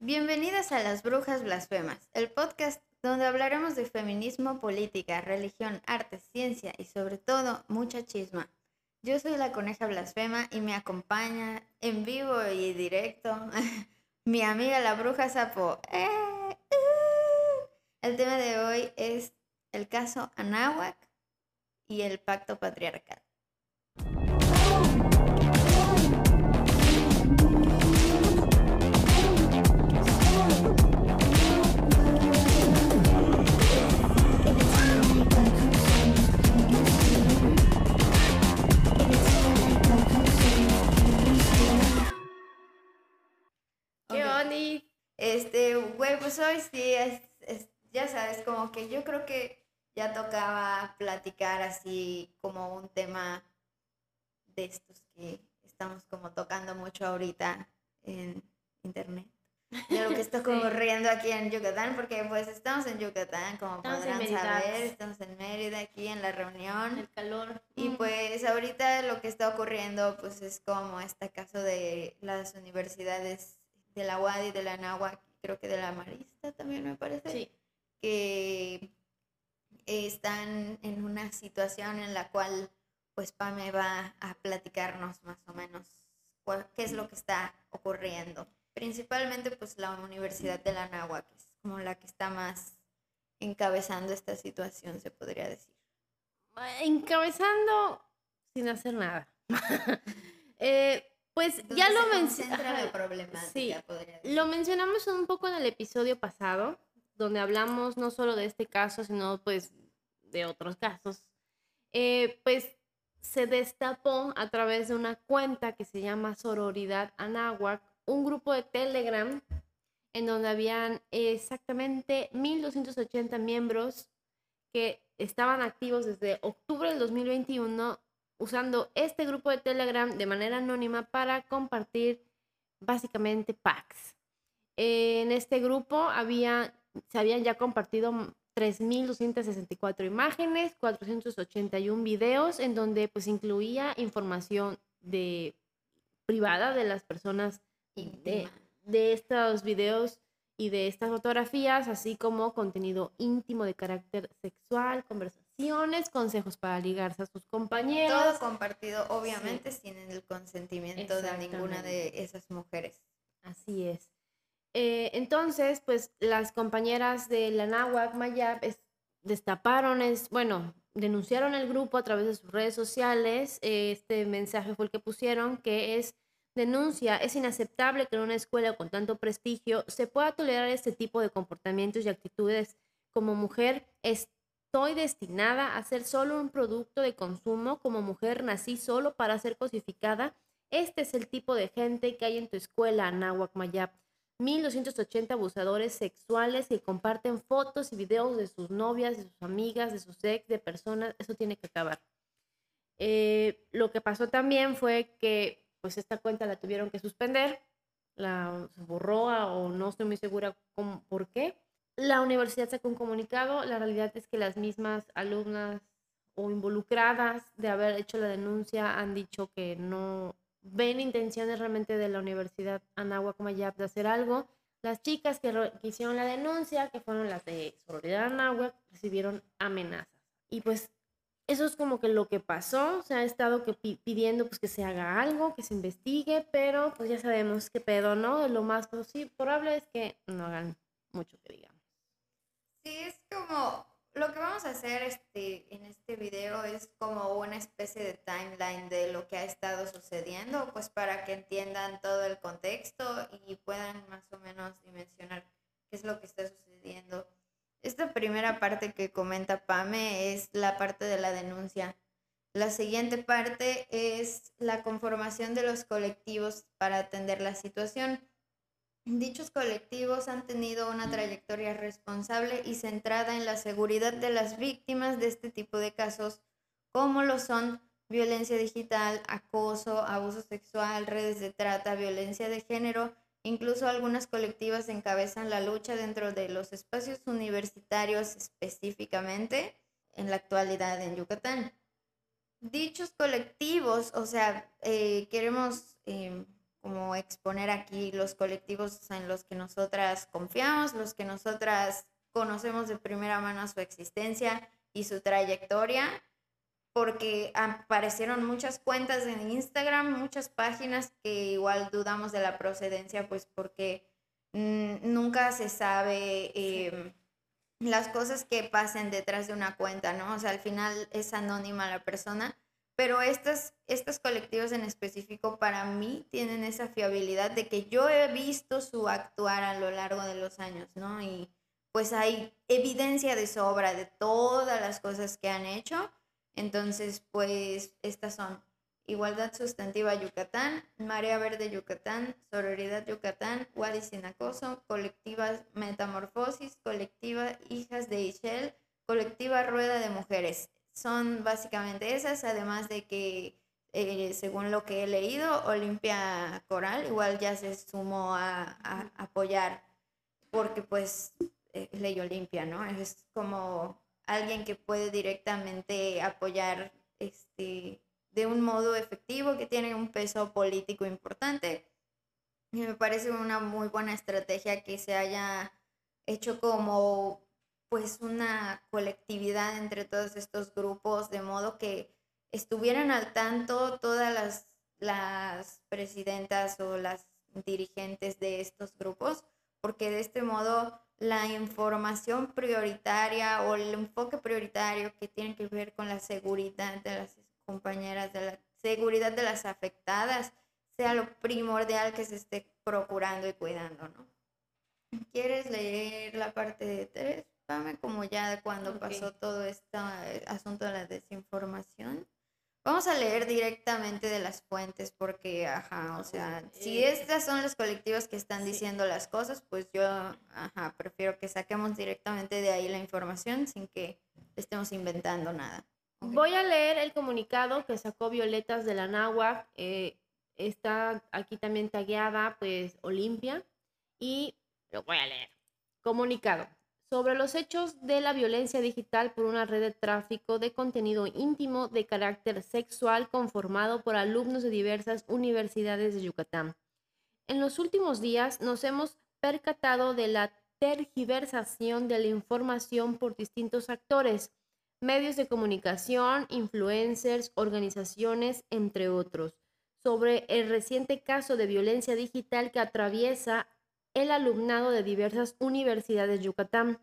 Bienvenidas a Las Brujas Blasfemas, el podcast donde hablaremos de feminismo, política, religión, arte, ciencia y sobre todo mucha chisma. Yo soy la coneja blasfema y me acompaña en vivo y directo mi amiga la bruja sapo. ¡Eh! ¡Uh! El tema de hoy es el caso Anáhuac y el pacto patriarcal. ¿Qué Ok. onda? Este, güey, pues hoy sí, es, es- ya sabes, como que yo creo que ya tocaba platicar así como un tema de estos que estamos como tocando mucho ahorita en internet. De lo que está Sí. ocurriendo aquí en Yucatán, porque pues estamos en Yucatán, como Estamos podrán saber, estamos en Mérida, aquí en la reunión. El calor. Y Mm. pues ahorita lo que está ocurriendo pues es como este caso de las universidades de la UAD y de la Anáhuac, creo que de la Marista también me parece, Sí. que están en una situación en la cual pues Pame va a platicarnos más o menos cuál- qué es lo que está ocurriendo. Principalmente pues la Universidad de la Anáhuac, que es como la que está más encabezando esta situación, se podría decir. Encabezando sin hacer nada. Eh, pues ya lo problemática, Sí. Lo mencionamos un poco en el episodio pasado, donde hablamos no solo de este caso, sino pues de otros casos. Eh, pues se destapó a través de una cuenta que se llama Sororidad Anáhuac, un grupo de Telegram en donde habían exactamente 1.280 miembros que estaban activos desde octubre del 2021 usando este grupo de Telegram de manera anónima para compartir básicamente packs. En este grupo había, se habían ya compartido 3.264 imágenes, 481 videos, en donde pues incluía información de, privada de las personas de, de estos videos y de estas fotografías, así como contenido íntimo de carácter sexual, conversaciones, consejos para ligarse a sus compañeros. Todo compartido, obviamente, sin el consentimiento de ninguna de esas mujeres. Así es. Eh, entonces, pues las compañeras de la Náhuac Mayab es- destaparon, es, bueno, denunciaron el grupo a través de sus redes sociales. Eh, este mensaje fue el que pusieron, que es denuncia, es inaceptable que en una escuela con tanto prestigio se pueda tolerar este tipo de comportamientos y actitudes. Como mujer, estoy destinada a ser solo un producto de consumo. Como mujer, nací solo para ser cosificada. Este es el tipo de gente que hay en tu escuela, Anáhuac Mayab. 1280 abusadores sexuales que comparten fotos y videos de sus novias, de sus amigas, de sus ex, de personas. Eso tiene que acabar. Eh, lo que pasó también fue que pues esta cuenta la tuvieron que suspender, la borró a- o no estoy muy segura cómo- por qué. La universidad sacó un comunicado, la realidad es que las mismas alumnas o involucradas de haber hecho la denuncia han dicho que no ven intenciones realmente de la Universidad Anáhuac Mayab de hacer algo. Las chicas que, ro- que hicieron la denuncia, que fueron las de Sororidad Anáhuac, recibieron amenazas. Y pues eso es como que lo que pasó. Se ha estado pidiendo pues que se haga algo, que se investigue, pero pues ya sabemos qué pedo, ¿no? Lo más probable es que no hagan mucho que digamos. Es como lo que vamos a hacer este, en este video es como una especie de timeline de lo que ha estado sucediendo, pues para que entiendan todo el contexto y puedan más o menos dimensionar qué es lo que está sucediendo. Esta primera parte que comenta Pame es la parte de la denuncia. La siguiente parte es la conformación de los colectivos para atender la situación. Dichos colectivos han tenido una trayectoria responsable y centrada en la seguridad de las víctimas de este tipo de casos, como lo son violencia digital, acoso, abuso sexual, redes de trata, violencia de género. Incluso algunas colectivas encabezan la lucha dentro de los espacios universitarios específicamente en la actualidad en Yucatán. Dichos colectivos, o sea, eh, queremos... eh, como exponer aquí los colectivos en los que nosotras confiamos, los que nosotras conocemos de primera mano su existencia y su trayectoria, porque aparecieron muchas cuentas en Instagram, muchas páginas que igual dudamos de la procedencia, pues porque mm, nunca se sabe em, las cosas que pasen detrás de una cuenta, ¿no? O sea, al final es anónima la persona, pero estos, estos colectivos en específico para mí tienen esa fiabilidad de que yo he visto su actuar a lo largo de los años, ¿no? Y pues hay evidencia de sobra de todas las cosas que han hecho. Entonces, pues estas son Igualdad Sustantiva Yucatán, Marea Verde Yucatán, Sororidad Yucatán, Wadi Sin Acoso, Colectiva Metamorfosis, Colectiva Hijas de Ishel, Colectiva Rueda de Mujeres. Son básicamente esas, además de que, eh, según lo que he leído, Olimpia Coral igual ya se sumó a, a apoyar, porque pues eh, Ley Olimpia, ¿no? Es como alguien que puede directamente apoyar este de un modo efectivo, que tiene un peso político importante. Y me parece una muy buena estrategia que se haya hecho como pues una colectividad entre todos estos grupos, de modo que estuvieran al tanto todas las, las presidentas o las dirigentes de estos grupos, porque de este modo la información prioritaria o el enfoque prioritario que tiene que ver con la seguridad de las compañeras, de la seguridad de las afectadas, sea lo primordial que se esté procurando y cuidando, ¿no? ¿Quieres leer la parte de tres, como ya cuando pasó todo este asunto de la desinformación? Vamos a leer directamente de las fuentes porque, ajá, o sea, si estas son los colectivos que están diciendo las cosas, pues yo, ajá, prefiero que saquemos directamente de ahí la información sin que estemos inventando nada. Voy a leer el comunicado que sacó Violetas de la Náhuac. Eh, está aquí también tagueada, pues, Olimpia. Y lo voy a leer. Comunicado. Sobre los hechos de la violencia digital por una red de tráfico de contenido íntimo de carácter sexual conformado por alumnos de diversas universidades de Yucatán. En los últimos días nos hemos percatado de la tergiversación de la información por distintos actores medios de comunicación, influencers, organizaciones, entre otros, sobre el reciente caso de violencia digital que atraviesa el alumnado de diversas universidades de Yucatán.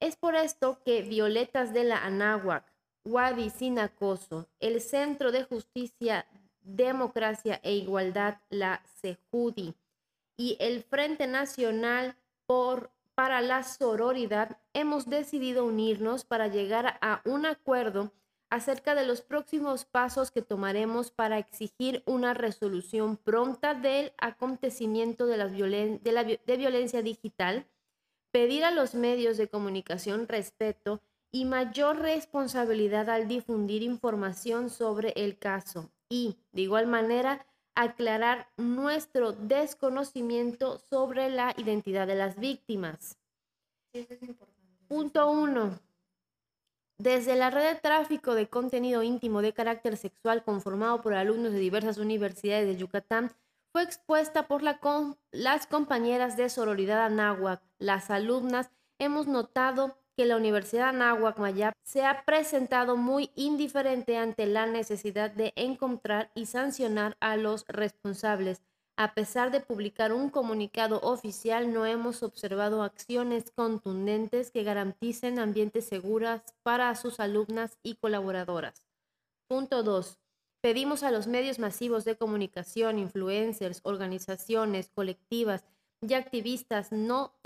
Es por esto que Violetas de la Anáhuac, Wadi Sin el Centro de Justicia, Democracia e Igualdad, la CEJUDI, y el Frente Nacional por para la sororidad, hemos decidido unirnos para llegar a un acuerdo acerca de los próximos pasos que tomaremos para exigir una resolución pronta del acontecimiento de, la de violencia digital, pedir a los medios de comunicación respeto y mayor responsabilidad al difundir información sobre el caso y, de igual manera, aclarar nuestro desconocimiento sobre la identidad de las víctimas. Punto 1. Desde la red de tráfico de contenido íntimo de carácter sexual conformado por alumnos de diversas universidades de Yucatán, fue expuesta por las compañeras de sororidad Anáhuac. Las alumnas hemos notado que la Universidad Anáhuac Mayap se ha presentado muy indiferente ante la necesidad de encontrar y sancionar a los responsables. A pesar de publicar un comunicado oficial, no hemos observado acciones contundentes que garanticen ambientes seguros para sus alumnas y colaboradoras. Punto 2. Pedimos a los medios masivos de comunicación, influencers, organizaciones, colectivas y activistas no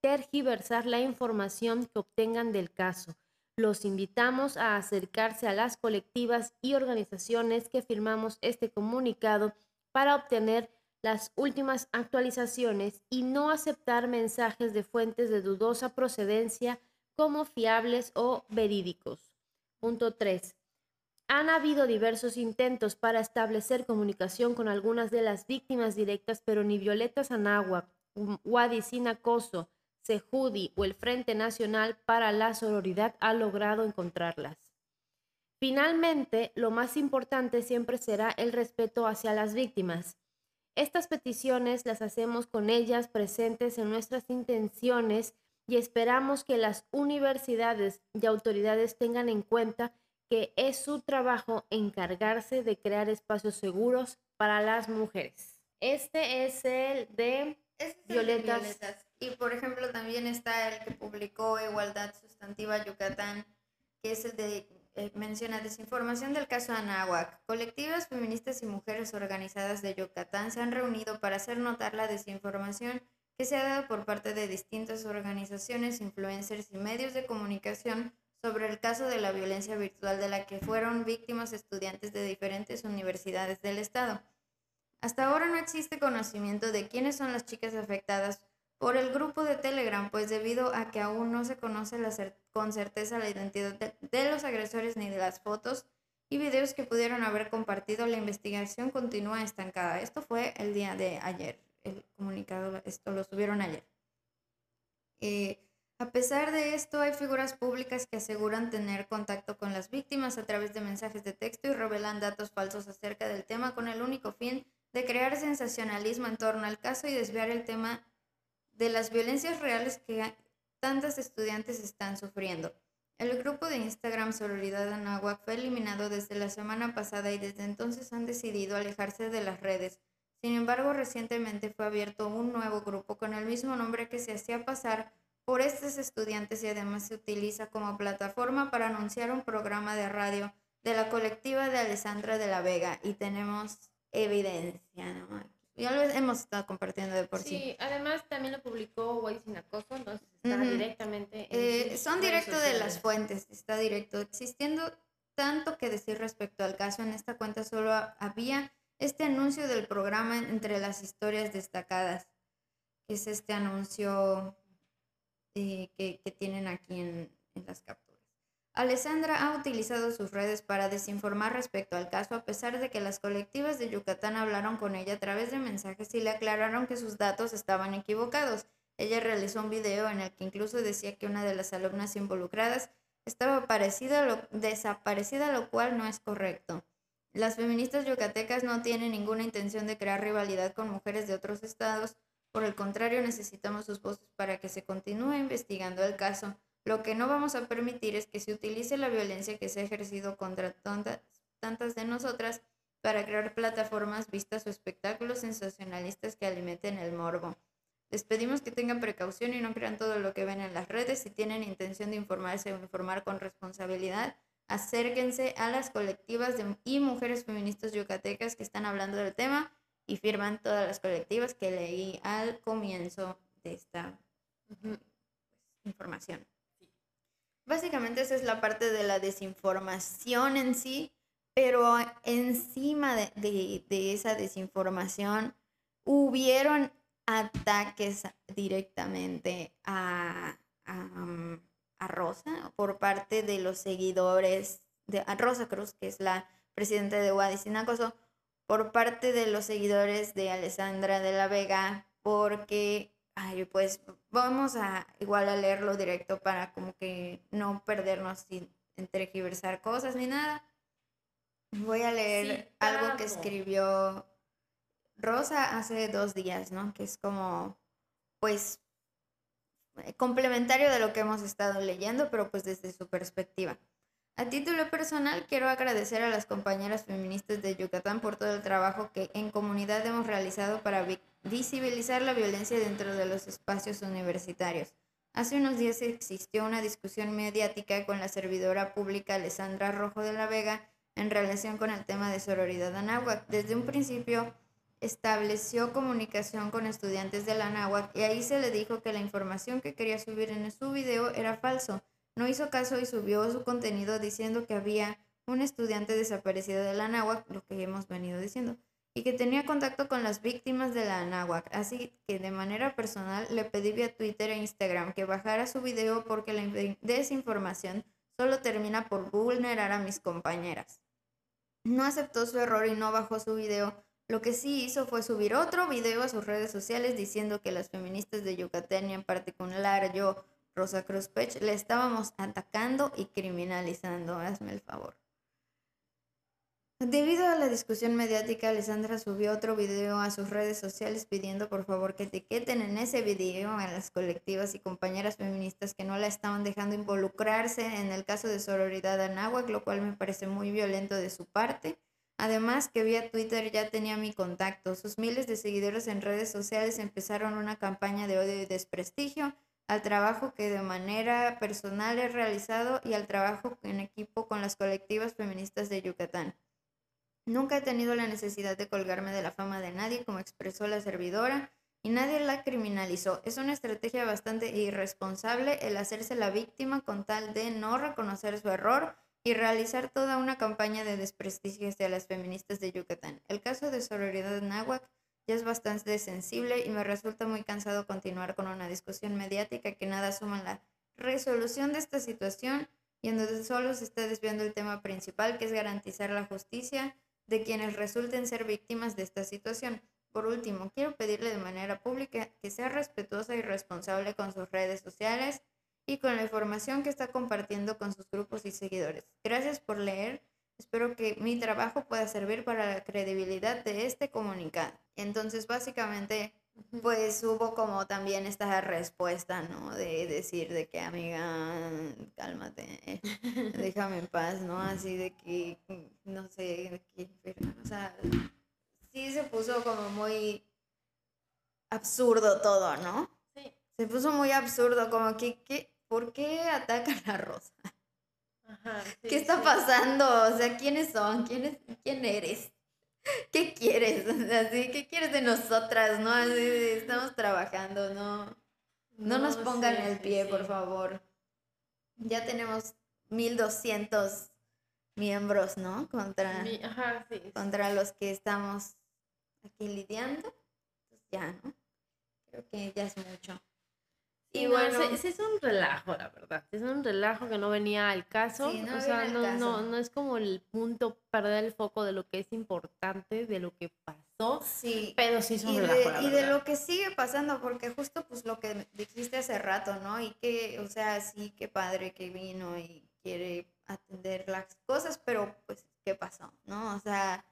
tergiversar la información que obtengan del caso. Los invitamos a acercarse a las colectivas y organizaciones que firmamos este comunicado para obtener las últimas actualizaciones y no aceptar mensajes de fuentes de dudosa procedencia como fiables o verídicos. Punto 3. Han habido diversos intentos para establecer comunicación con algunas de las víctimas directas, pero ni Violeta Sanagua, Wadi Sin Acoso, Sejudi o el Frente Nacional para la Sororidad ha logrado encontrarlas. Finalmente, lo más importante siempre será el respeto hacia las víctimas. Estas peticiones las hacemos con ellas presentes en nuestras intenciones y esperamos que las universidades y autoridades tengan en cuenta que es su trabajo encargarse de crear espacios seguros para las mujeres. Este es el de Violetas. Y por ejemplo también está el que publicó Igualdad Sustantiva Yucatán, que es el de eh, menciona desinformación del caso Anáhuac. Colectivas feministas y mujeres organizadas de Yucatán se han reunido para hacer notar la desinformación que se ha dado por parte de distintas organizaciones, influencers y medios de comunicación sobre el caso de la violencia virtual de la que fueron víctimas estudiantes de diferentes universidades del Estado. Hasta ahora no existe conocimiento de quiénes son las chicas afectadas por el grupo de Telegram, pues debido a que aún no se conoce con certeza la identidad de, los agresores ni de las fotos y videos que pudieron haber compartido, la investigación continúa estancada. Esto fue el día de ayer, el comunicado, esto lo subieron ayer. Eh, a pesar de esto, hay figuras públicas que aseguran tener contacto con las víctimas a través de mensajes de texto y revelan datos falsos acerca del tema con el único fin de crear sensacionalismo en torno al caso y desviar el tema de las violencias reales que tantas estudiantes están sufriendo. El grupo de Instagram Sororidad Anáhuac fue eliminado desde la semana pasada y desde entonces han decidido alejarse de las redes. Sin embargo, recientemente fue abierto un nuevo grupo con el mismo nombre que se hacía pasar por estos estudiantes y además se utiliza como plataforma para anunciar un programa de radio de la colectiva de Alessandra de la Vega y tenemos evidencia, ¿no? Ya lo hemos estado compartiendo de por sí. Sí, además también lo publicó Guay Sin Acoso, entonces está directamente. Eh, son directo de las fuentes, está directo. Existiendo tanto que decir respecto al caso, en esta cuenta solo había este anuncio del programa entre las historias destacadas, que es este anuncio eh, que, que, tienen aquí en, en las capturas. Alessandra ha utilizado sus redes para desinformar respecto al caso a pesar de que las colectivas de Yucatán hablaron con ella a través de mensajes y le aclararon que sus datos estaban equivocados. Ella realizó un video en el que incluso decía que una de las alumnas involucradas estaba desaparecida, lo cual no es correcto. Las feministas yucatecas no tienen ninguna intención de crear rivalidad con mujeres de otros estados, por el contrario necesitamos sus voces para que se continúe investigando el caso. Lo que no vamos a permitir es que se utilice la violencia que se ha ejercido contra tantas de nosotras para crear plataformas, vistas o espectáculos sensacionalistas que alimenten el morbo. Les pedimos que tengan precaución y no crean todo lo que ven en las redes. Si tienen intención de informarse o informar con responsabilidad, acérquense a las colectivas y mujeres feministas yucatecas que están hablando del tema y firman todas las colectivas que leí al comienzo de esta información. Básicamente esa es la parte de la desinformación en sí, pero encima de, esa desinformación hubieron ataques directamente a, a, Rosa por parte de los seguidores de Rosa Cruz, que es la presidenta de Sinacoso, por parte de los seguidores de Alessandra de la Vega, porque Ay, pues vamos a igual a leerlo directo para como que no perdernos sin tergiversar cosas ni nada. Voy a leer algo que escribió Rosa hace dos días, ¿no? Que es como, pues, complementario de lo que hemos estado leyendo, pero pues desde su perspectiva. A título personal, quiero agradecer a las compañeras feministas de Yucatán por todo el trabajo que en comunidad hemos realizado para visibilizar la violencia dentro de los espacios universitarios. Hace unos días existió una discusión mediática con la servidora pública Alessandra Rojo de la Vega en relación con el tema de sororidad anáhuac. Desde un principio estableció comunicación con estudiantes de la anáhuac y ahí se le dijo que la información que quería subir en su video era falso no hizo caso y subió su contenido diciendo que había un estudiante desaparecido de la Anáhuac, lo que hemos venido diciendo, y que tenía contacto con las víctimas de la Anáhuac. Así que de manera personal le pedí vía Twitter e Instagram que bajara su video porque la desinformación solo termina por vulnerar a mis compañeras. No aceptó su error y no bajó su video. Lo que sí hizo fue subir otro video a sus redes sociales diciendo que las feministas de Yucatán y en particular yo Rosa Cruz Pech, le estábamos atacando y criminalizando. Hazme el favor. Debido a la discusión mediática, Alessandra subió otro video a sus redes sociales pidiendo por favor que etiqueten en ese video a las colectivas y compañeras feministas que no la estaban dejando involucrarse en el caso de sororidad anáhuac, lo cual me parece muy violento de su parte. Además que vía Twitter ya tenía mi contacto. Sus miles de seguidores en redes sociales empezaron una campaña de odio y desprestigio al trabajo que de manera personal he realizado y al trabajo en equipo con las colectivas feministas de Yucatán. Nunca he tenido la necesidad de colgarme de la fama de nadie, como expresó la servidora, y nadie la criminalizó. Es una estrategia bastante irresponsable el hacerse la víctima con tal de no reconocer su error y realizar toda una campaña de desprestigio hacia las feministas de Yucatán. El caso de sororidad náhuac ya es bastante sensible y me resulta muy cansado continuar con una discusión mediática que nada suma la resolución de esta situación y en donde solo se está desviando el tema principal, que es garantizar la justicia de quienes resulten ser víctimas de esta situación. Por último, quiero pedirle de manera pública que sea respetuosa y responsable con sus redes sociales y con la información que está compartiendo con sus grupos y seguidores. Gracias por leer. Espero que mi trabajo pueda servir para la credibilidad de este comunicado. Entonces, básicamente, pues hubo como también esta respuesta, ¿no? De decir de que, amiga, cálmate, déjame en paz, ¿no? Así de que, no sé, o sea, sí se puso como muy absurdo todo, ¿no? Sí. Se puso muy absurdo, como que, ¿qué? ¿por qué atacan a Rosa? Ajá, ¿Qué está pasando? O sea, ¿quiénes son? ¿Quién, ¿Quién eres? ¿qué quieres? Así, ¿qué quieres de nosotras? ¿No? estamos trabajando, no. No, nos pongan el pie, por favor. Ya tenemos 1200 miembros, ¿no? Contra, contra los que estamos aquí lidiando. Pues ya, ¿no? Creo que ya es mucho. Y bueno, ese, es un relajo, la verdad. Es un relajo que no venía al caso. o sea, no, no, no es como el punto perder el foco de lo que es importante, de lo que pasó. Sí. Pero sí es un relajo. y de lo que sigue pasando, porque justo pues lo que dijiste hace rato, ¿no? Y que, o sea, sí, qué padre que vino y quiere atender las cosas, pero pues, ¿qué pasó? ¿No? O sea,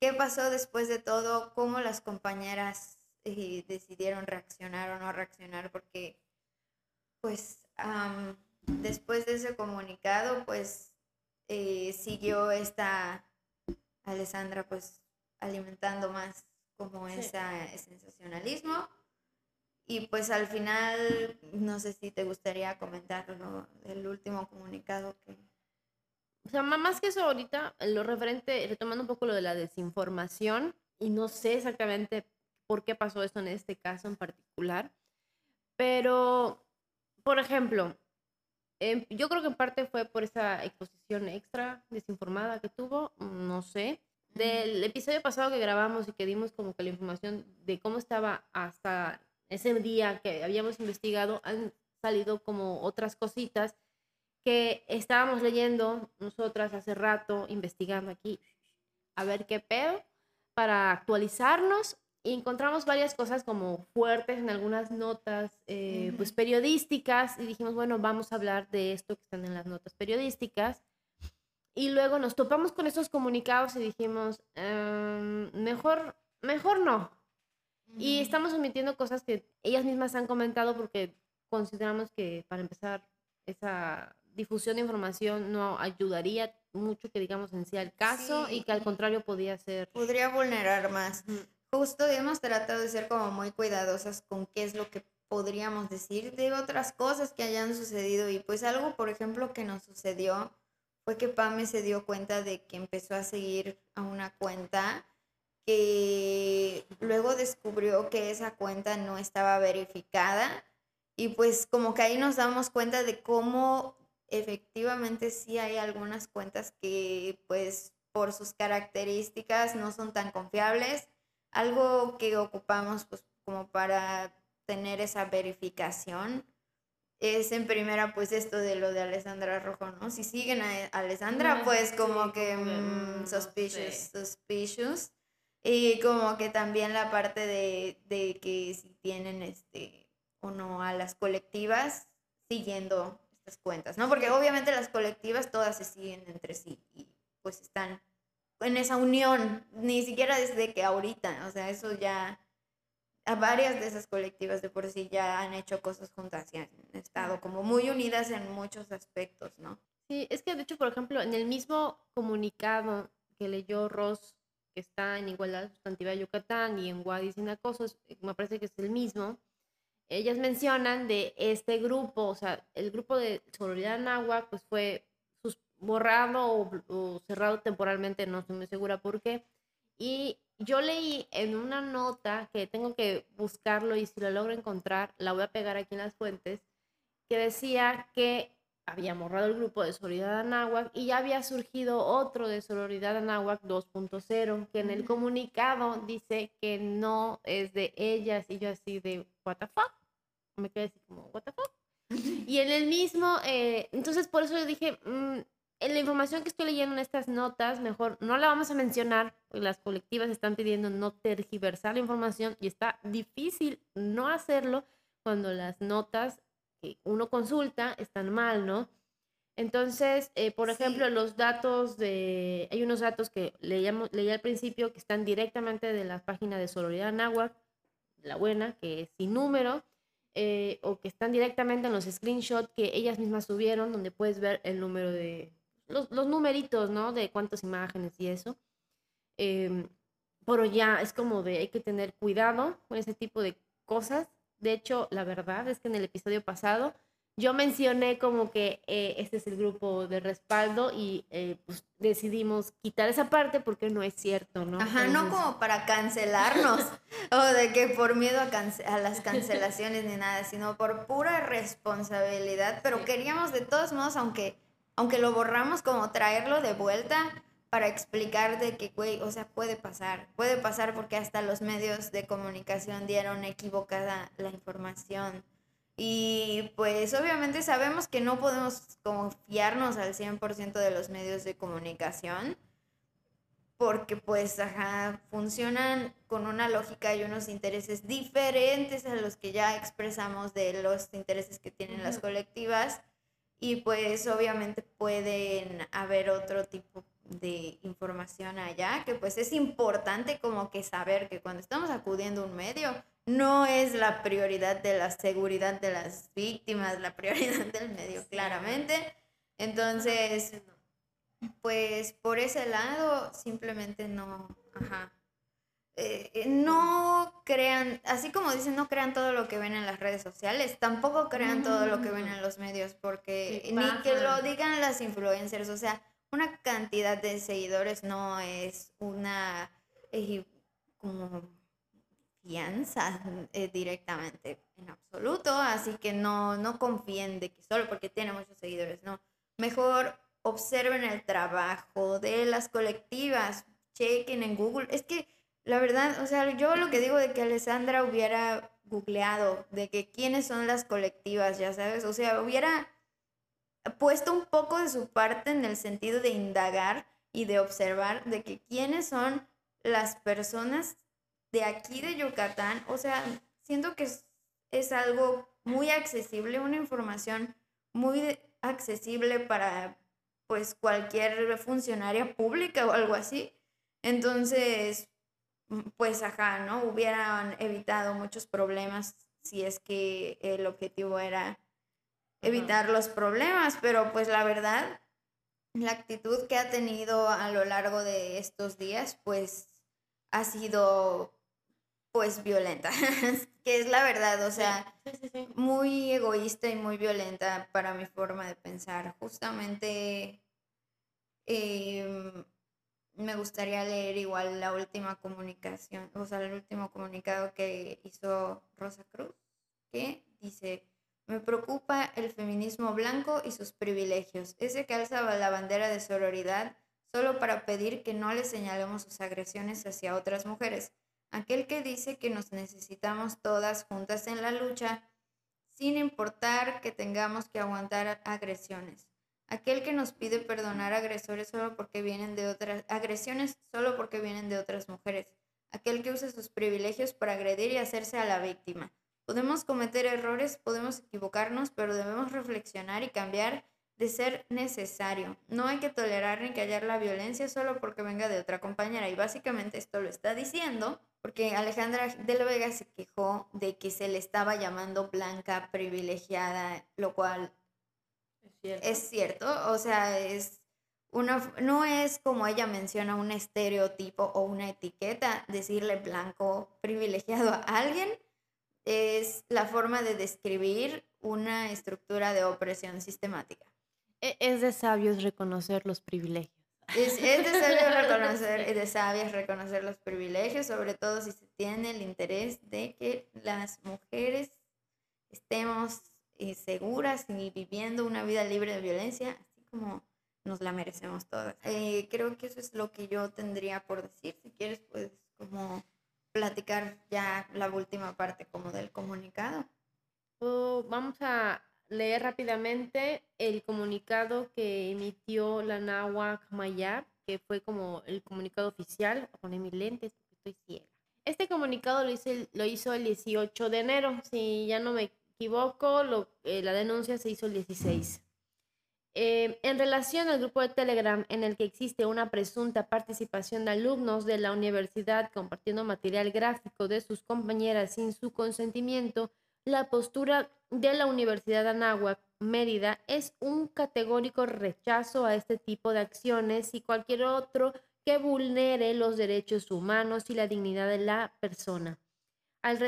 ¿qué pasó después de todo? ¿Cómo las compañeras eh, decidieron reaccionar o no reaccionar? Porque pues después de ese comunicado, pues eh, siguió esta Alessandra pues alimentando más como ese sensacionalismo. Y pues al final, no sé si te gustaría comentar el último comunicado que... O sea, más que eso ahorita, lo referente, retomando un poco lo de la desinformación, y no sé exactamente por qué pasó esto en este caso en particular, pero por ejemplo, em, yo creo que en parte fue por esa exposición extra desinformada que tuvo, no sé. Del episodio pasado que grabamos y que dimos como que la información de cómo estaba hasta ese día que habíamos investigado, han salido como otras cositas que estábamos leyendo nosotras hace rato, investigando aquí, a ver qué pedo, para actualizarnos y encontramos varias cosas como fuertes en algunas notas eh, pues periodísticas y dijimos, bueno, vamos a hablar de esto que están en las notas periodísticas. Y luego nos topamos con esos comunicados y dijimos, em, mejor, mejor no. Y estamos omitiendo cosas que ellas mismas han comentado porque consideramos que para empezar esa difusión de información no ayudaría mucho que digamos en sí al caso y que al contrario podría ser... Podría vulnerar más justo hemos tratado de ser como muy cuidadosas con qué es lo que podríamos decir de otras cosas que hayan sucedido. Y pues algo, por ejemplo, que nos sucedió fue que Pame se dio cuenta de que empezó a seguir a una cuenta que luego descubrió que esa cuenta no estaba verificada. Y pues como que ahí nos damos cuenta de cómo efectivamente sí hay algunas cuentas que pues por sus características no son tan confiables algo que ocupamos pues como para tener esa verificación es en primera pues esto de lo de Alessandra Rojo, ¿no? Si siguen a Alessandra pues como que mm, suspicious, suspicious. Y como que también la parte de, de, que si tienen este o no a las colectivas siguiendo estas cuentas, ¿no? Porque obviamente las colectivas todas se siguen entre sí y pues están en esa unión, ni siquiera desde que ahorita, o sea, eso ya, a varias de esas colectivas de por sí ya han hecho cosas juntas y han estado como muy unidas en muchos aspectos, ¿no? Sí, es que de hecho, por ejemplo, en el mismo comunicado que leyó Ross, que está en Igualdad Sustantiva de Yucatán y en Guadis sin acosos, eh, me parece que es el mismo, ellas mencionan de este grupo, o sea, el grupo de Solidaridad Náhuac, pues fue borrado o, cerrado temporalmente, no estoy muy segura por qué. Y yo leí en una nota que tengo que buscarlo y si lo logro encontrar, la voy a pegar aquí en las fuentes, que decía que había borrado el grupo de Solidaridad Anáhuac y ya había surgido otro de Solidaridad Anáhuac 2.0, que en el comunicado dice que no es de ellas y yo así de, ¿what the fuck? Me quedé así como, ¿what the fuck? Y en el mismo, eh, entonces por eso yo dije, mm, la información que estoy leyendo en estas notas, mejor no la vamos a mencionar, porque las colectivas están pidiendo no tergiversar la información y está difícil no hacerlo cuando las notas que uno consulta están mal, ¿no? Entonces, eh, por ejemplo, los datos de, hay unos datos que leíamos, leí al principio que están directamente de la página de Solidaridad Náhuac, la buena, que es sin número, eh, o que están directamente en los screenshots que ellas mismas subieron, donde puedes ver el número de, los, los numeritos, ¿no? De cuántas imágenes y eso. Em, pero ya es como de hay que tener cuidado con ese tipo de cosas de hecho, la verdad es que en el episodio pasado yo mencioné como que eh, este es el grupo de respaldo y eh, pues decidimos quitar esa parte porque no es cierto, ¿no? Ajá, no como para cancelarnos o de que por miedo a, a, las cancelaciones ni nada, sino por pura responsabilidad, pero queríamos de todos modos, aunque, aunque lo borramos, como traerlo de vuelta para explicar de que, güey, o sea, puede pasar, puede pasar porque hasta los medios de comunicación dieron equivocada la información. Y pues obviamente sabemos que no podemos confiarnos al 100% de los medios de comunicación, porque pues, ajá, funcionan con una lógica y unos intereses diferentes a los que ya expresamos de los intereses que tienen las colectivas. Y pues obviamente pueden haber otro tipo de información allá, que pues es importante como que saber que cuando estamos acudiendo a un medio, no es la prioridad de la seguridad de las víctimas, la prioridad del medio, claramente. Entonces, pues por ese lado, simplemente no, ajá. Eh, eh, no crean, así como dicen, no crean todo lo que ven en las redes sociales, tampoco crean todo lo que ven en los medios, porque ni que lo digan las influencers, o sea, una cantidad de seguidores no es una eh, como fianza eh, directamente en absoluto, así que no, no confíen de que solo porque tiene muchos seguidores, no. Mejor observen el trabajo de las colectivas, chequen en Google. Es que la verdad, o sea, yo lo que digo de que Alessandra hubiera googleado de que quiénes son las colectivas, ya sabes, o sea, hubiera puesto un poco de su parte en el sentido de indagar y de observar de que quiénes son las personas de aquí de Yucatán. O sea, siento que es, algo muy accesible, una información muy accesible para pues cualquier funcionaria pública o algo así. Entonces, pues ajá, ¿no? Hubieran evitado muchos problemas si es que el objetivo era evitar los problemas, pero pues la verdad, la actitud que ha tenido a lo largo de estos días, pues ha sido pues violenta, que es la verdad, o sea, muy egoísta y muy violenta para mi forma de pensar. Justamente em, me gustaría leer igual la última comunicación, o sea, el último comunicado que hizo Rosa Cruz, que dice, me preocupa el feminismo blanco y sus privilegios, ese que alza la bandera de sororidad solo para pedir que no le señalemos sus agresiones hacia otras mujeres, aquel que dice que nos necesitamos todas juntas en la lucha, sin importar que tengamos que aguantar agresiones, aquel que nos pide perdonar agresores solo porque vienen de otras agresiones solo porque vienen de otras mujeres, aquel que usa sus privilegios para agredir y hacerse a la víctima Podemos cometer errores, podemos equivocarnos, pero debemos reflexionar y cambiar de ser necesario. No hay que tolerar ni callar la violencia solo porque venga de otra compañera. Y básicamente esto lo está diciendo porque Alejandra de la Vega se quejó de que se le estaba llamando blanca privilegiada, lo cual es cierto. O sea, es una, no es como ella menciona un estereotipo o una etiqueta, decirle blanco privilegiado a alguien es la forma de describir una estructura de opresión sistemática. E, es de sabios reconocer los privilegios. Es, de sabios reconocer, de sabias reconocer los privilegios, sobre todo si se tiene el interés de que las mujeres estemos eh, seguras y viviendo una vida libre de violencia, así como nos la merecemos todas. Eh, creo que eso es lo que yo tendría por decir. Si quieres, pues como platicar ya la última parte como del comunicado. Oh, vamos a leer rápidamente el comunicado que emitió la Nahuac Mayab, que fue como el comunicado oficial. Voy mis lentes porque estoy ciega. Este comunicado lo hizo, el, lo hizo el 18 de enero. Si ya no me equivoco, eh, la denuncia se hizo el 16. Eh, en relación al grupo de Telegram en el que existe una presunta participación de alumnos de la universidad compartiendo material gráfico de sus compañeras sin su consentimiento, la postura de la Universidad Anáhuac Mérida es un categórico rechazo a este tipo de acciones y cualquier otro que vulnere los derechos humanos y la dignidad de la persona. Al,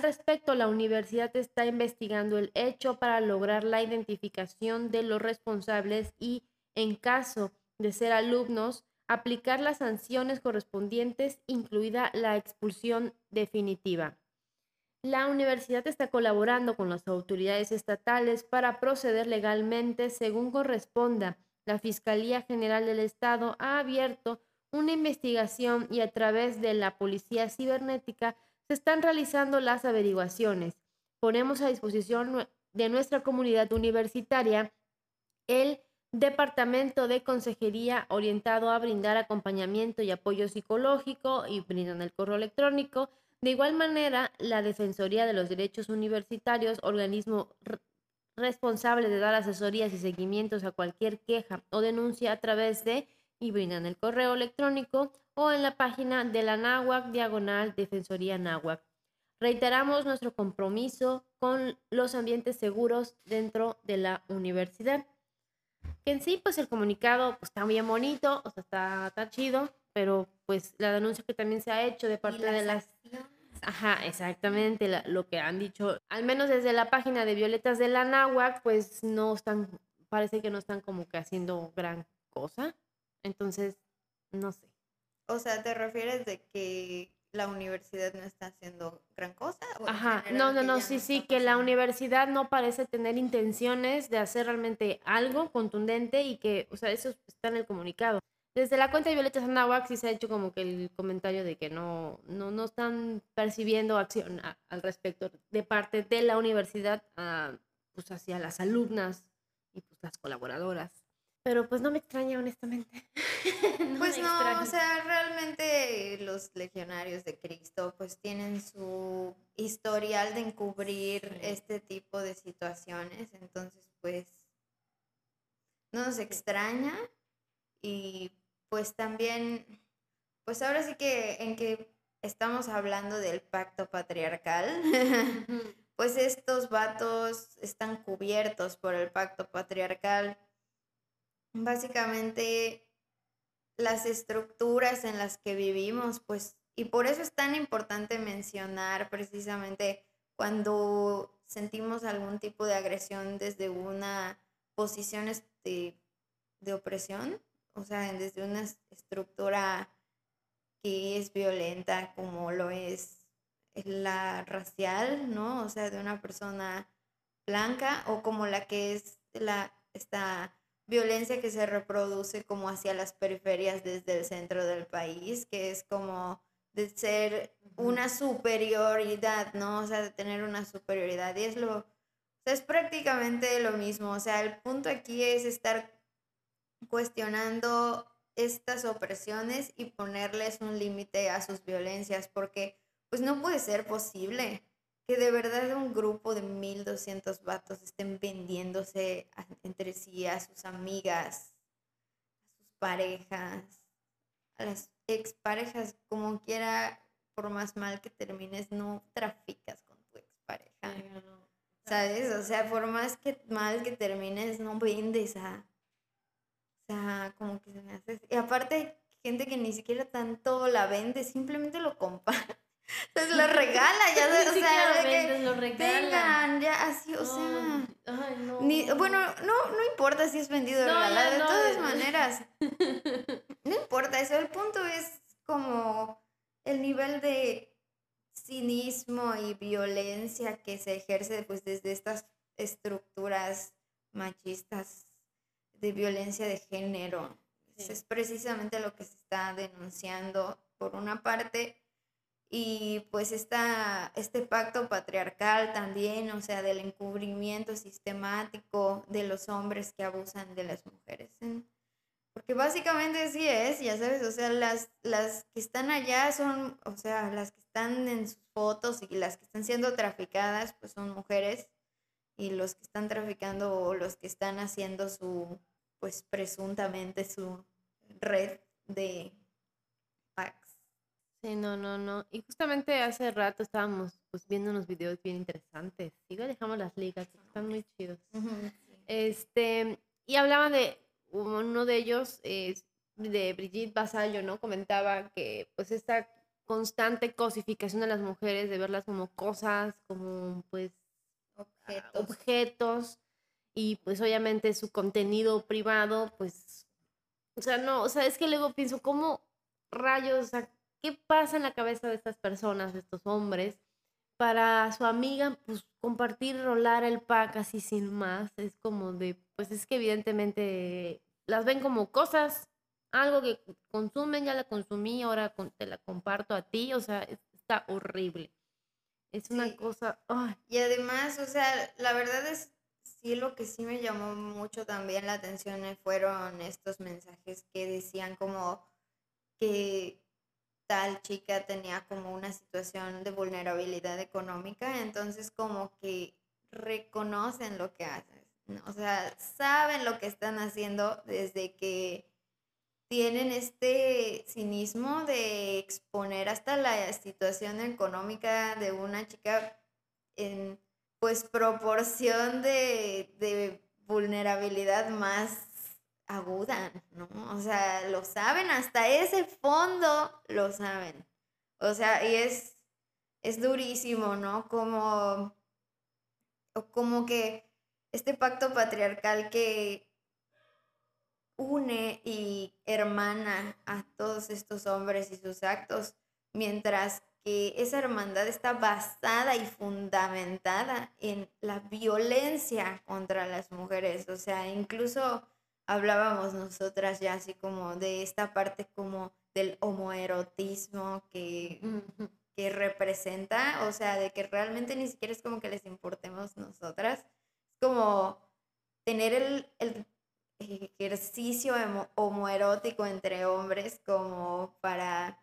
respecto, la universidad está investigando el hecho para lograr la identificación de los responsables y, en caso de ser alumnos, aplicar las sanciones correspondientes, incluida la expulsión definitiva. La universidad está colaborando con las autoridades estatales para proceder legalmente según corresponda. La Fiscalía General del Estado ha abierto una investigación y a través de la Policía Cibernética se están realizando las averiguaciones. Ponemos a disposición de nuestra comunidad universitaria el Departamento de Consejería orientado a brindar acompañamiento y apoyo psicológico y brindan el correo electrónico. De igual manera, la Defensoría de los Derechos Universitarios, organismo responsable de dar asesorías y seguimientos a cualquier queja o denuncia a través de y brindan el correo electrónico o en la página de la NAWAC diagonal Defensoría NAWAC. Reiteramos nuestro compromiso con los ambientes seguros dentro de la universidad. Que en sí, pues el comunicado pues, está bien bonito, o sea, está, está chido, pero pues la denuncia que también se ha hecho de parte de las... Ajá, exactamente, lo que han dicho, al menos desde la página de Violetas de la Náhuac, pues no están, parece que no están como que haciendo gran cosa. Entonces, no sé. O sea, ¿te refieres de que la universidad no está haciendo gran cosa? Ajá, no, no, no, sí, sí, que la universidad no parece tener intenciones de hacer realmente algo contundente y que, o sea, eso está en el comunicado. Desde la cuenta de Violeta Sanahuac sí se ha hecho como que el comentario de que no, no, no están percibiendo acción al respecto de parte de la universidad pues hacia las alumnas y pues las colaboradoras. Pero pues no me extraña, honestamente. pues no, o sea, realmente los legionarios de Cristo pues tienen su historial de encubrir este tipo de situaciones, entonces pues no nos extraña y pues también, pues ahora sí que en que estamos hablando del pacto patriarcal, pues estos vatos están cubiertos por el pacto patriarcal básicamente las estructuras en las que vivimos, pues, y por eso es tan importante mencionar precisamente cuando sentimos algún tipo de agresión desde una posición este, de opresión, o sea, desde una estructura que es violenta como lo es la racial, ¿no? O sea, de una persona blanca o como la que es la esta violencia que se reproduce como hacia las periferias desde el centro del país, que es como de ser una superioridad, ¿no? O sea, de tener una superioridad. Y es lo, o sea, es prácticamente lo mismo. O sea, el punto aquí es estar cuestionando estas opresiones y ponerles un límite a sus violencias, porque pues no puede ser posible que de verdad un grupo de 1200 vatos estén vendiéndose a- entre sí a sus amigas, a sus parejas, a las exparejas, como quiera, por más mal que termines, no traficas con tu expareja. ¿Sabes? O sea, por más que mal que termines, no vendes a. O sea, como que se me hace. Y aparte, gente que ni siquiera tanto la vende, simplemente lo compra. Entonces lo regala, ya o sea, de que tengan, ya así, o sea. Ay, ay, no. Ni, bueno, no, no importa si es vendido o No, regalado, de todas maneras. No importa eso, el punto es como el nivel de cinismo y violencia que se ejerce pues desde estas estructuras machistas de violencia de género. Eso. Es precisamente lo que se está denunciando por una parte y pues esta, este pacto patriarcal también, o sea, del encubrimiento sistemático de los hombres que abusan de las mujeres. Porque básicamente sí es, ya sabes, o sea, las, las que están allá son, o sea, las que están en sus fotos y las que están siendo traficadas, pues son mujeres. Y los que están traficando o los que están haciendo su, pues presuntamente su red de. Sí, no, no, no. Y justamente hace rato estábamos pues viendo unos videos bien interesantes. Igual dejamos las ligas, están muy chidos. Este, y hablaba de uno de ellos, de Brigitte Basallo, ¿no? Comentaba que pues esta constante cosificación de las mujeres, de verlas como cosas, como pues Objetos. objetos y pues obviamente su contenido privado, pues, o sea, no, o sea, es que luego pienso, ¿cómo rayos, o sea, qué pasa en la cabeza de estas personas, de estos hombres, para su amiga, pues, compartir, rolar el pack así sin más? Es como de, pues es que evidentemente las ven como cosas, algo que consumen, ya la consumí, ahora te la comparto a ti, o sea, es- está horrible. Es una Sí. cosa, Y además, o sea, la verdad es, sí, lo que sí me llamó mucho también la atención fueron estos mensajes que decían como que tal chica tenía como una situación de vulnerabilidad económica, entonces como que reconocen lo que haces, ¿no? o sea, saben lo que están haciendo desde que tienen este cinismo de exponer hasta la situación económica de una chica en pues proporción de, de vulnerabilidad más aguda, ¿no? O sea, lo saben, hasta ese fondo lo saben. O sea, y es, es durísimo, ¿no? Como, como que este pacto patriarcal que une y hermana a todos estos hombres y sus actos, mientras que esa hermandad está basada y fundamentada en la violencia contra las mujeres. O sea, incluso hablábamos nosotras ya así como de esta parte como del homoerotismo que, que representa, o sea, de que realmente ni siquiera es como que les importemos nosotras, es como tener el, el ejercicio homoerótico entre hombres como para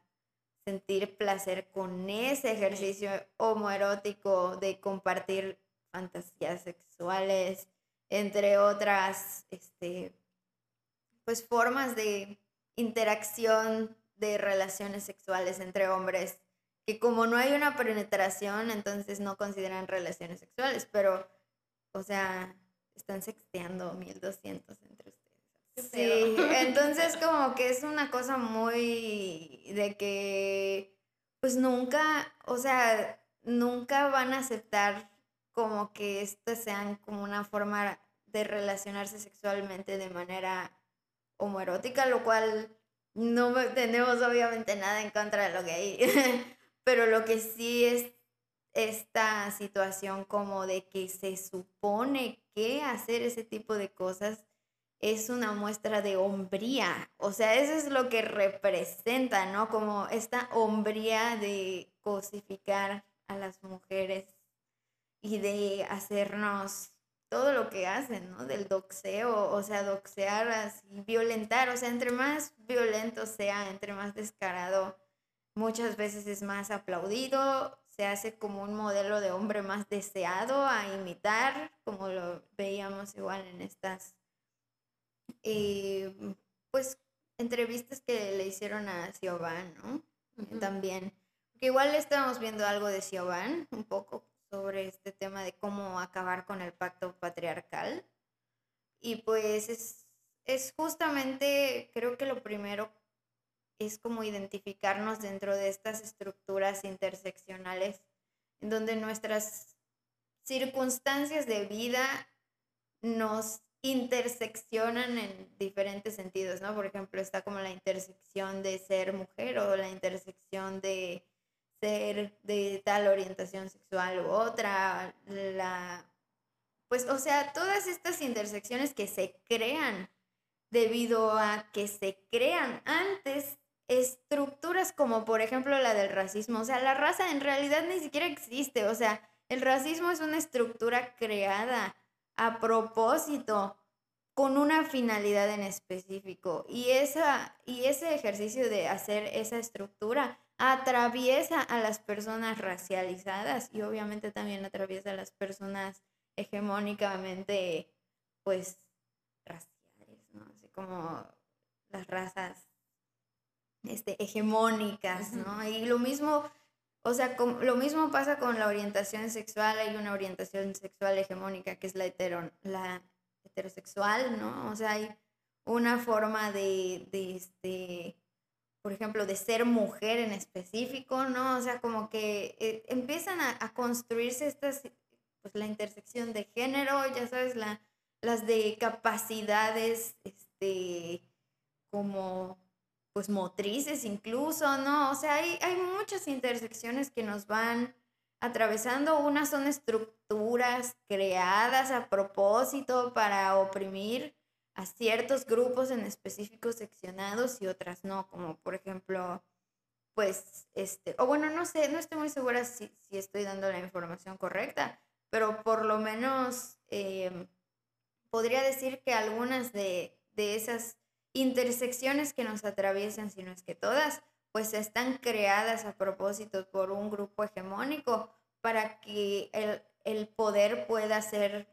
sentir placer con ese ejercicio homoerótico de compartir fantasías sexuales, entre otras, este, pues formas de interacción de relaciones sexuales entre hombres, que como no hay una penetración, entonces no consideran relaciones sexuales, pero, o sea, están sexteando 1200 entre ustedes. Sí, entonces como que es una cosa muy de que pues nunca, o sea, nunca van a aceptar como que estas sean como una forma de relacionarse sexualmente de manera homoerótica, lo cual no tenemos obviamente nada en contra de lo que hay, pero lo que sí es esta situación como de que se supone que hacer ese tipo de cosas es una muestra de hombría. O sea, eso es lo que representa, ¿no? Como esta hombría de cosificar a las mujeres y de hacernos todo lo que hacen, ¿no? Del doxeo, o sea, doxear así, violentar, o sea, entre más violento sea, entre más descarado, muchas veces es más aplaudido, se hace como un modelo de hombre más deseado a imitar, como lo veíamos igual en estas, eh, pues, entrevistas que le hicieron a Siobhan, ¿no? También. Que igual estábamos viendo algo de Siobhan, un poco sobre este tema de cómo acabar con el pacto patriarcal. Y pues es, es justamente, creo que lo primero es como identificarnos dentro de estas estructuras interseccionales en donde nuestras circunstancias de vida nos interseccionan en diferentes sentidos, ¿no? Por ejemplo, está como la intersección de ser mujer o la intersección de de tal orientación sexual u otra, la pues o sea, todas estas intersecciones que se crean debido a que se crean antes estructuras como por ejemplo la del racismo. O sea, la raza en realidad ni siquiera existe. O sea, el racismo es una estructura creada a propósito con una finalidad en específico. Y, esa, y ese ejercicio de hacer esa estructura atraviesa a las personas racializadas y obviamente también atraviesa a las personas hegemónicamente, pues, raciales, ¿no? Así como las razas este, hegemónicas, ¿no? Y lo mismo, o sea, lo mismo pasa con la orientación sexual, hay una orientación sexual hegemónica que es la, hetero, la heterosexual, ¿no? O sea, hay una forma de, de, este, por ejemplo, de ser mujer en específico, ¿no? O sea, como que eh, empiezan a, a, construirse estas, pues la intersección de género, ya sabes, la, las de capacidades, este, como pues motrices incluso, ¿no? O sea, hay, hay muchas intersecciones que nos van atravesando. Unas son estructuras creadas a propósito para oprimir a ciertos grupos en específicos seccionados y otras no, como por ejemplo, pues, este, o bueno, no sé, no estoy muy segura si, si estoy dando la información correcta, pero por lo menos em, podría decir que algunas de, de esas intersecciones que nos atraviesan, si no es que todas, pues están creadas a propósito por un grupo hegemónico para que el, el poder pueda ser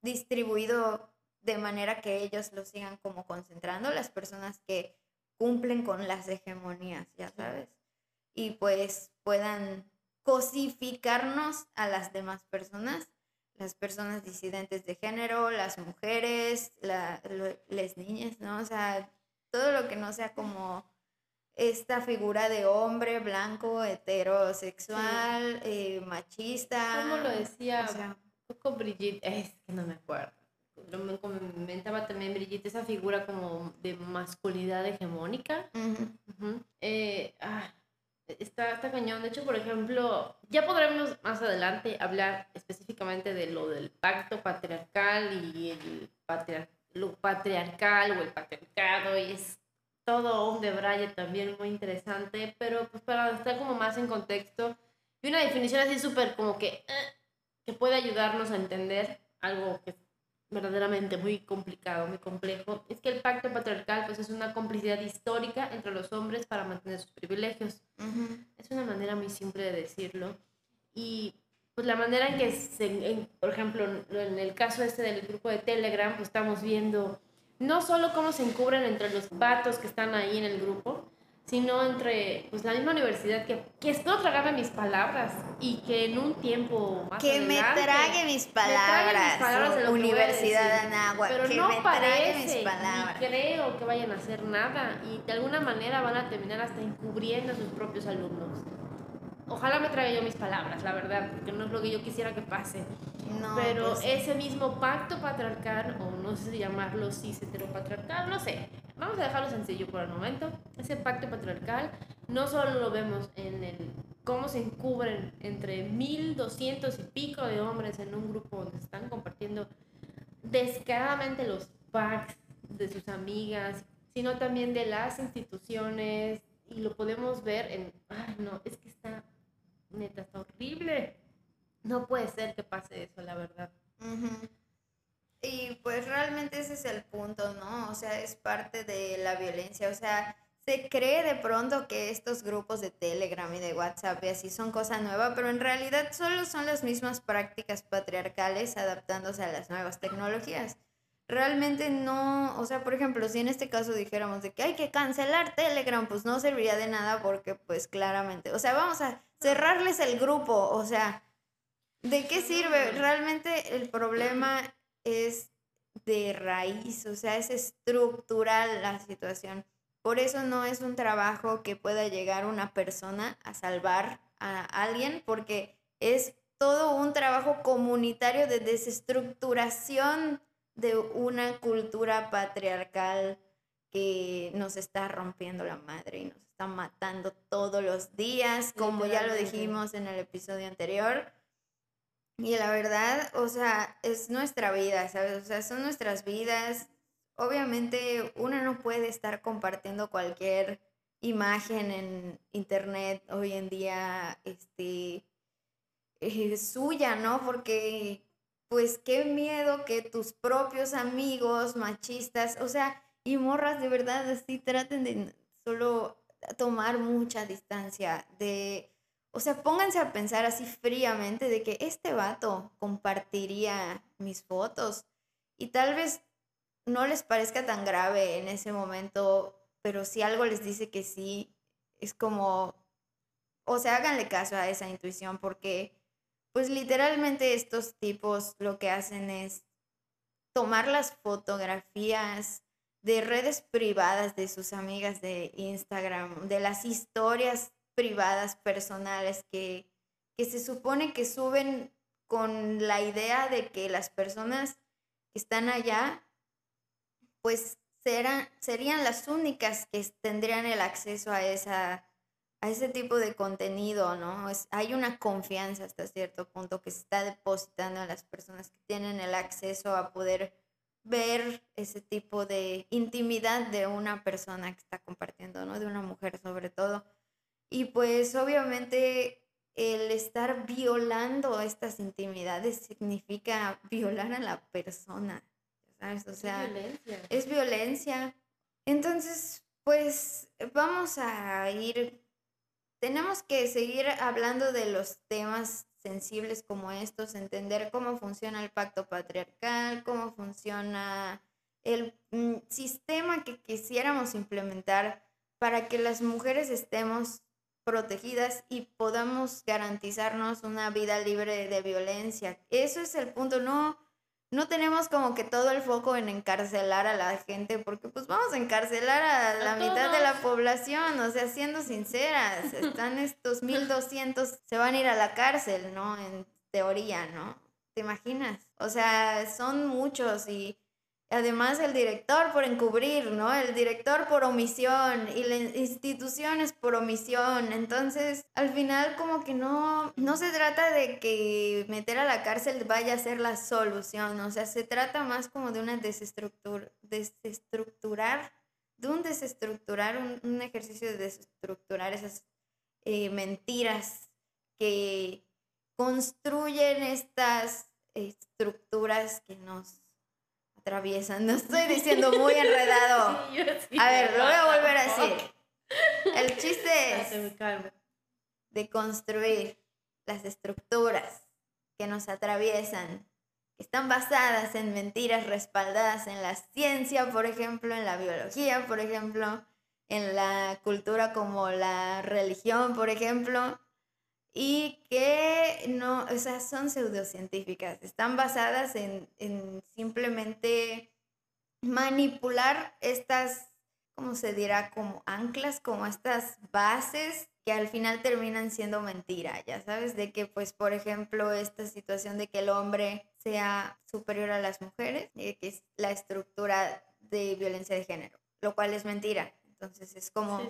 distribuido de manera que ellos lo sigan como concentrando, las personas que cumplen con las hegemonías, ya sabes, y pues puedan cosificarnos a las demás personas las personas disidentes de género, las mujeres, las niñas, ¿no? O sea, todo lo que no sea como esta figura de hombre blanco, heterosexual, eh, machista. ¿Cómo lo decía? O sea, poco Brigitte, es que no me acuerdo. Lo comentaba también Brigitte, esa figura como de masculinidad hegemónica. eh, ah, está, está cañón. De hecho, por ejemplo, ya podremos más adelante hablar específicamente de lo del pacto patriarcal y el lo patriarcal o el patriarcado y es todo un debraye también muy interesante, pero pues para estar como más en contexto y una definición así súper como que, eh, que puede ayudarnos a entender algo que verdaderamente muy complicado, muy complejo, es que el pacto patriarcal pues es una complicidad histórica entre los hombres para mantener sus privilegios. Es una manera muy simple de decirlo. Y pues la manera en que, se, por ejemplo, en el caso este del grupo de Telegram, pues estamos viendo no solo cómo se encubren entre los vatos que están ahí en el grupo, sino entre pues, la misma universidad que, que espero tragarme mis palabras y que en un tiempo más que me trague mis palabras, palabras Universidad de Anáhuac, pero que no me parece, trague mis palabras. ni creo que vayan a hacer nada y de alguna manera van a terminar hasta encubriendo a sus propios alumnos. Ojalá me traiga yo mis palabras, la verdad, porque no es lo que yo quisiera que pase. No, Pero pues, ese mismo pacto patriarcal, o no sé si llamarlo cis heteropatriarcal, no sé, vamos a dejarlo sencillo por el momento. Ese pacto patriarcal no solo lo vemos en el cómo se encubren entre 1200 y pico de hombres en un grupo donde están compartiendo descaradamente los packs de sus amigas, sino también de las instituciones y lo podemos ver en, ay no, es que está neta, está horrible. No puede ser que pase eso, la verdad. Y pues realmente ese es el punto, ¿no? O sea, es parte de la violencia. O sea, se cree de pronto que estos grupos de Telegram y de WhatsApp y así son cosa nueva, pero en realidad solo son las mismas prácticas patriarcales adaptándose a las nuevas tecnologías. Realmente no, o sea, por ejemplo, si en este caso dijéramos de que hay que cancelar Telegram, pues no serviría de nada porque pues claramente, o sea, vamos a cerrarles el grupo, o sea, ¿de qué sirve? Realmente el problema es de raíz, o sea, es estructural la situación. Por eso no es un trabajo que pueda llegar una persona a salvar a alguien, porque es todo un trabajo comunitario de desestructuración de una cultura patriarcal que nos está rompiendo la madre y nos está matando todos los días, como ya lo dijimos en el episodio anterior. Y la verdad, o sea, es nuestra vida, ¿sabes? O sea, son nuestras vidas, obviamente uno no puede estar compartiendo cualquier imagen en internet hoy en día, este, eh, suya, ¿no? Porque, pues, qué miedo que tus propios amigos machistas, o sea, y morras de verdad, así traten de solo tomar mucha distancia de, o sea, pónganse a pensar así fríamente de que este vato compartiría mis fotos y tal vez no les parezca tan grave en ese momento, pero si algo les dice que sí, es como, o sea, háganle caso a esa intuición porque, pues literalmente estos tipos lo que hacen es tomar las fotografías de redes privadas de sus amigas de Instagram, de las historias privadas personales que, que se supone que suben con la idea de que las personas que están allá pues serán, serían las únicas que tendrían el acceso a, esa, a ese tipo de contenido, ¿no? Es, hay una confianza hasta cierto punto que se está depositando en las personas que tienen el acceso a poder ver ese tipo de intimidad de una persona que está compartiendo, ¿no? De una mujer sobre todo. Y pues obviamente el estar violando estas intimidades significa violar a la persona, o sea, es violencia. es violencia. Entonces, pues vamos a ir, tenemos que seguir hablando de los temas sensibles como estos, entender cómo funciona el pacto patriarcal, cómo funciona el mm, sistema que quisiéramos implementar para que las mujeres estemos protegidas y podamos garantizarnos una vida libre de violencia. Eso es el punto, no no tenemos como que todo el foco en encarcelar a la gente, porque pues vamos a encarcelar a la mitad de la población, o sea, siendo sinceras, están estos 1200, se van a ir a la cárcel, ¿no? En teoría, ¿no? ¿Te imaginas? O sea, son muchos y Además, el director por encubrir, ¿no? El director por omisión y las instituciones por omisión. Entonces, al final como que no, no se trata de que meter a la cárcel vaya a ser la solución. O sea, se trata más como de una desestructura, desestructurar, de un desestructurar, un, ejercicio de desestructurar esas eh, mentiras que construyen estas estructuras que nos atraviesan. No estoy diciendo muy enredado. a ver, lo voy a volver a decir. El chiste es de construir las estructuras que nos atraviesan, que están basadas en mentiras respaldadas en la ciencia, por ejemplo, en la biología, por ejemplo, en la cultura como la religión, por ejemplo, y que no, o sea, son pseudocientíficas, están basadas en, en simplemente manipular estas, ¿cómo se dirá? Como anclas, como estas bases que al final terminan siendo mentira, ya sabes, de que pues por ejemplo esta situación de que el hombre sea superior a las mujeres, que es la estructura de violencia de género, lo cual es mentira. Entonces es como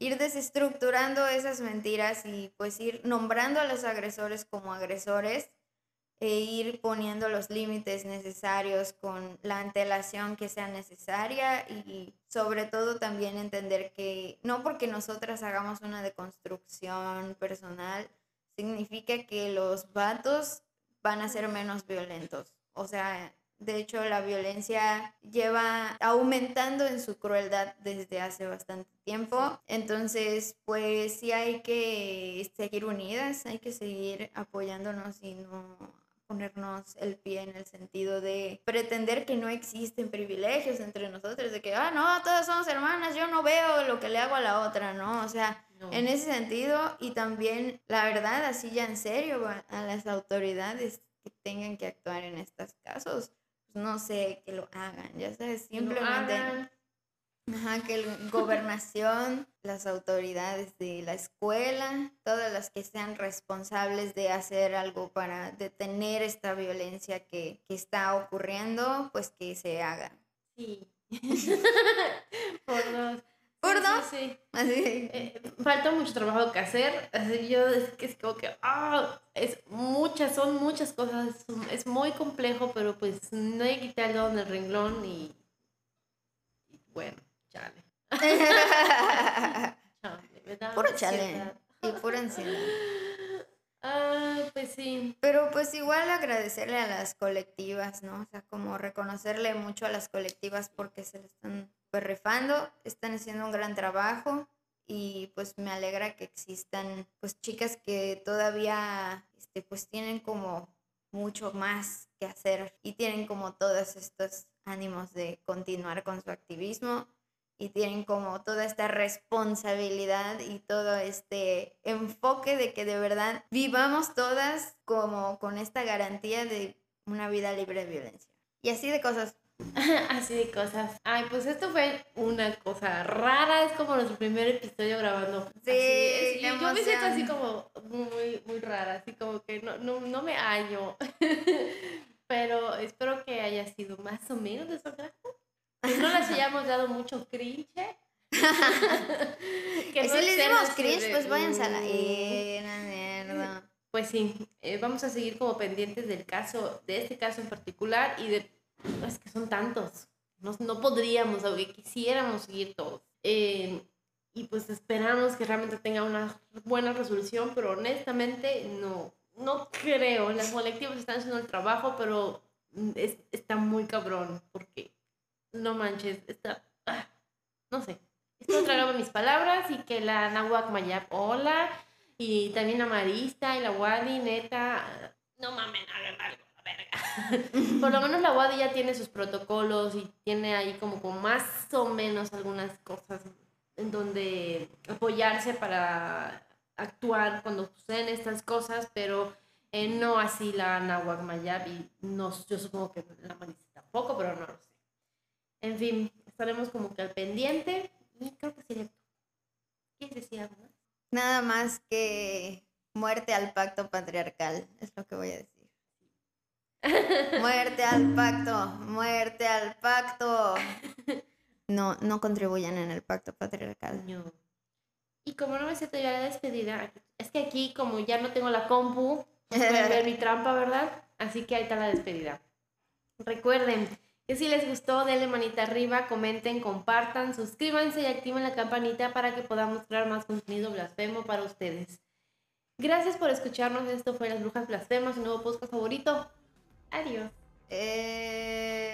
ir desestructurando esas mentiras y pues ir nombrando a los agresores como agresores e ir poniendo los límites necesarios con la antelación que sea necesaria y sobre todo también entender que no porque nosotras hagamos una deconstrucción personal significa que los vatos van a ser menos violentos. O sea, De hecho, la violencia lleva aumentando en su crueldad desde hace bastante tiempo. Entonces, pues sí hay que seguir unidas, hay que seguir apoyándonos y no ponernos el pie en el sentido de pretender que no existen privilegios entre nosotros, de que, ah, no, todas somos hermanas, yo no veo lo que le hago a la otra, ¿no? O sea, en ese sentido, y también, la verdad, así ya en serio, a las autoridades que tengan que actuar en estos casos, no sé, que lo hagan, ya sabes, simplemente... Ajá, que la gobernación, las autoridades de la escuela, todas las que sean responsables de hacer algo para detener esta violencia que, que está ocurriendo, pues que se haga. Sí. Por dos. ¿Por dos? Sí. Así. Eh, falta mucho trabajo que hacer. Así yo es que es como que, ah, es muchas, son muchas cosas. Es muy complejo, pero pues no hay que quitarlo en el renglón y, y bueno. Chale. chale Puro chale. Y pura ansiedad. Ah, pues sí. Pero pues igual agradecerle a las colectivas, ¿no? O sea, como reconocerle mucho a las colectivas porque se le están pues rifando, están haciendo un gran trabajo y pues me alegra que existan pues chicas que todavía este, pues tienen como mucho más que hacer y tienen como todos estos ánimos de continuar con su activismo y tienen como toda esta responsabilidad y todo este enfoque de que de verdad vivamos todas como con esta garantía de una vida libre de violencia. Y así de cosas. así de cosas. Ay, pues esto fue una cosa rara, es como nuestro primer episodio grabando. Sí, yo me siento así como muy, muy rara, así como que no, no, no me hallo. Pero espero que haya sido más o menos de su no les hayamos dado mucho cringe. que si les dimos cringe, pues váyanse a la mierda. Pues sí, eh, vamos a seguir como pendientes del caso, de este caso en particular y de, es que son tantos, no, no podríamos, aunque quisiéramos seguir todos. Eh, y pues esperamos que realmente tenga una buena resolución, pero honestamente no, no creo. Las colectivas están haciendo el trabajo, pero es, está muy cabrón, porque no manches, está, ah, no sé. Espero tragaba mis palabras y que la Nahuac Mayap, hola, y también la Marista y la Wadi, neta, no mamen, hagan algo, verga. Por lo menos la Wadi ya tiene sus protocolos y tiene ahí como, más o menos algunas cosas en donde apoyarse para actuar cuando suceden estas cosas, pero eh, no así la Nahuac Mayab no, yo supongo que la Marista tampoco, pero no lo sé. En fin, estaremos como que al pendiente y creo que sería ¿Qué decía Nada más que muerte al pacto patriarcal, es lo que voy a decir. Muerte al pacto, muerte al pacto. No, no contribuyan en el pacto patriarcal. Y como no me sé todavía la despedida, es que aquí como ya no tengo la compu, pueden ver mi trampa, ¿verdad? Así que ahí está la despedida. Recuerden, que si les gustó, denle manita arriba, comenten, compartan, suscríbanse y activen la campanita para que podamos crear más contenido blasfemo para ustedes. Gracias por escucharnos. Esto fue Las Brujas Blasfemas, su nuevo podcast favorito. Adiós. Eh...